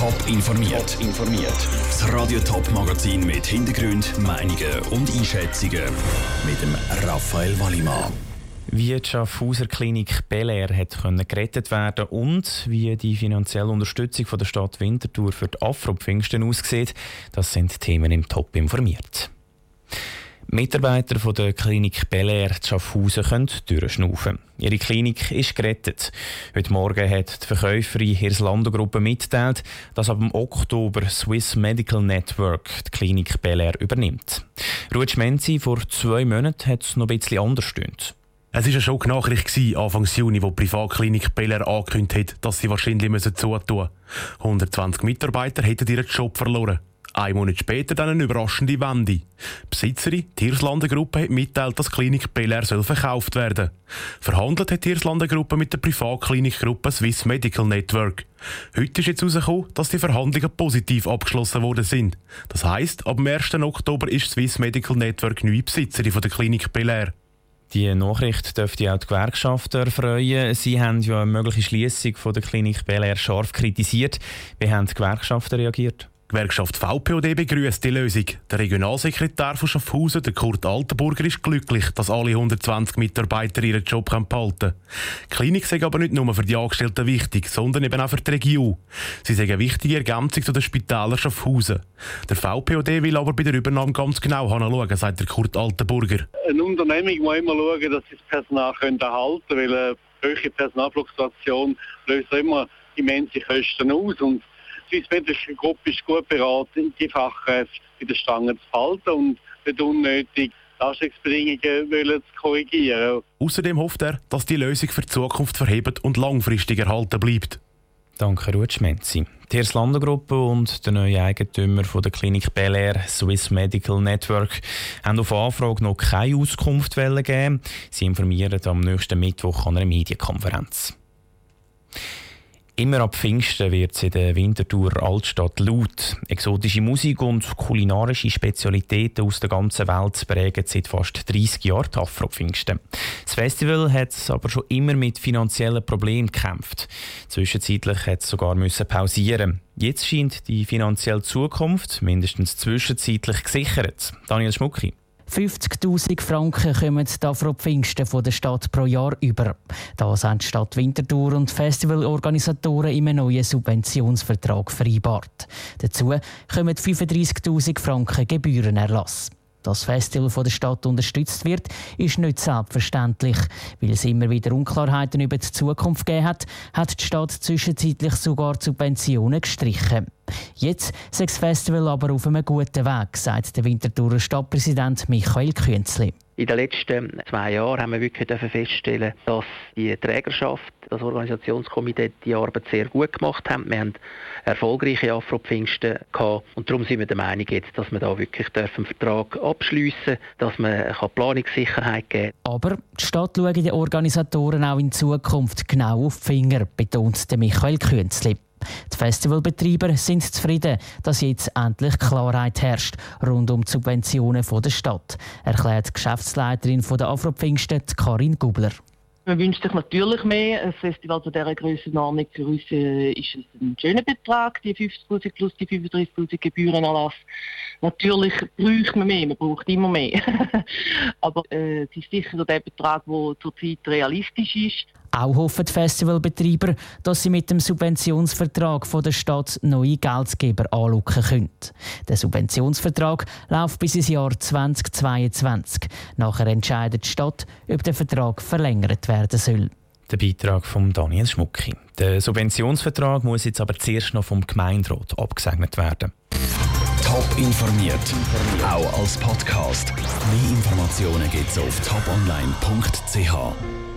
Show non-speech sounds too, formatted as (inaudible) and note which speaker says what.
Speaker 1: Top informiert. informiert. Das Radio Top Magazin mit Hintergrund, Meinungen und Einschätzungen mit dem Raphael Wallimann.
Speaker 2: Wie die Schaffhauser Klinik Bel Air hat gerettet werden und wie die finanzielle Unterstützung von der Stadt Winterthur für die Afro-Pfingsten aussieht, das sind Themen im Top informiert. Mitarbeiter von der Klinik Bel Air Schaffhausen können durchschnaufen. Ihre Klinik ist gerettet. Heute Morgen hat die Verkäuferin Hirslando Gruppe mitgeteilt, dass ab dem Oktober Swiss Medical Network die Klinik Bel Air übernimmt. Ruth Schmenzi vor zwei Monaten hat es noch ein bisschen anders gestimmt.
Speaker 3: Es war eine Schocknachricht Anfang Juni, wo die Privatklinik Beller angekündigt hat, dass sie wahrscheinlich zutun müssen. 120 Mitarbeiter hätten ihren Job verloren. Ein Monat später dann eine überraschende Wende. Die Besitzerin, die Hirslanden Gruppe, hat mitteilt, dass die Klinik Belair soll verkauft werden. Verhandelt hat die Hirslanden Gruppe mit der Privatklinikgruppe Swiss Medical Network. Heute ist jetzt herausgekommen, dass die Verhandlungen positiv abgeschlossen worden sind. Das heisst, ab dem 1. Oktober ist Swiss Medical Network neue Besitzerin von der Klinik Belair.
Speaker 2: Die Nachricht dürfte auch die Gewerkschaften erfreuen. Sie haben ja eine mögliche Schließung der Klinik Belair scharf kritisiert. Wie haben die Gewerkschaften reagiert?
Speaker 3: Gewerkschaft VPOD begrüßt die Lösung. Der Regionalsekretär von Schaffhausen, der Kurt Altenburger, ist glücklich, dass alle 120 Mitarbeiter ihren Job behalten können. Die Klinik sei aber nicht nur für die Angestellten wichtig, sondern eben auch für die Region. Sie sei eine wichtige Ergänzung zu den Spitälern Schaffhausen. Der VPOD will aber bei der Übernahme ganz genau hinschauen, sagt der Kurt Altenburger.
Speaker 4: Eine Unternehmung muss immer schauen, dass sie das Personal erhalten können, weil eine höhere Personalfluktuation löst immer immense Kosten aus. Und die Swissmedische Gruppe ist gut beraten, die Fachkräfte bei den Stangen zu halten und nicht unnötig Leistungsbedingungen zu korrigieren.
Speaker 3: Außerdem hofft er, dass die Lösung für die Zukunft verhebt und langfristig erhalten bleibt.
Speaker 2: Danke, Ruth Schmenzi. Die Hirslanden Gruppe und der neue Eigentümer von der Klinik Bel Air, Swiss Medical Network, haben auf Anfrage noch keine Auskunft gegeben. Sie informieren am nächsten Mittwoch an einer Medienkonferenz. Immer ab Pfingsten wird es in der Winterthur Altstadt laut. Exotische Musik und kulinarische Spezialitäten aus der ganzen Welt prägen seit fast 30 Jahren Afro Pfingsten. Das Festival hat aber schon immer mit finanziellen Problemen gekämpft. Zwischenzeitlich hat es sogar müssen pausieren. Jetzt scheint die finanzielle Zukunft mindestens zwischenzeitlich gesichert. Daniel Schmucki.
Speaker 5: 50.000 Franken kommen da von Pfingsten von der Stadt pro Jahr über. Das haben die Stadt Winterthur und Festivalorganisatoren in einem neuen Subventionsvertrag vereinbart. Dazu kommen 35.000 Franken Gebührenerlass. Dass das Festival von der Stadt unterstützt wird, ist nicht selbstverständlich. Weil es immer wieder Unklarheiten über die Zukunft gegeben hat, hat die Stadt zwischenzeitlich sogar Subventionen gestrichen. Jetzt ist das Festival aber auf einem guten Weg, sagt der Winterthurer Stadtpräsident Michael Künzli.
Speaker 6: In den letzten zwei Jahren haben wir wirklich feststellen, dass die Trägerschaft, das Organisationskomitee, die Arbeit sehr gut gemacht haben. Wir haben erfolgreiche Afro-Pfingsten gehabt und darum sind wir der Meinung jetzt, dass wir da wirklich einen Vertrag abschliessen dass man Planungssicherheit geben
Speaker 5: kann. Aber die Stadt schaut den Organisatoren auch in Zukunft genau auf die Finger, betont Michael Künzli. Die Festivalbetreiber sind zufrieden, dass jetzt endlich Klarheit herrscht rund um die Subventionen der Stadt, erklärt die Geschäftsleiterin der Afropfingsten, Karin Gubler.
Speaker 7: Man wünscht sich natürlich mehr. Ein Festival zu dieser Grössenordnung für uns äh, ist ein schöner Betrag, die 50.000 plus die 35.000 Gebührenerlass. Natürlich braucht man mehr, man braucht immer mehr. (laughs) Aber äh, es ist sicher der Betrag, der zurzeit realistisch ist.
Speaker 5: Auch hoffen die Festivalbetreiber, dass sie mit dem Subventionsvertrag von der Stadt neue Geldgeber anlocken können. Der Subventionsvertrag läuft bis ins Jahr 2022. Nachher entscheidet die Stadt, ob der Vertrag verlängert werden soll.
Speaker 2: Der Beitrag von Daniel Schmucki. Der Subventionsvertrag muss jetzt aber zuerst noch vom Gemeinderat abgesegnet werden.
Speaker 1: Top informiert, auch als Podcast. Mehr Informationen gibt es auf toponline.ch.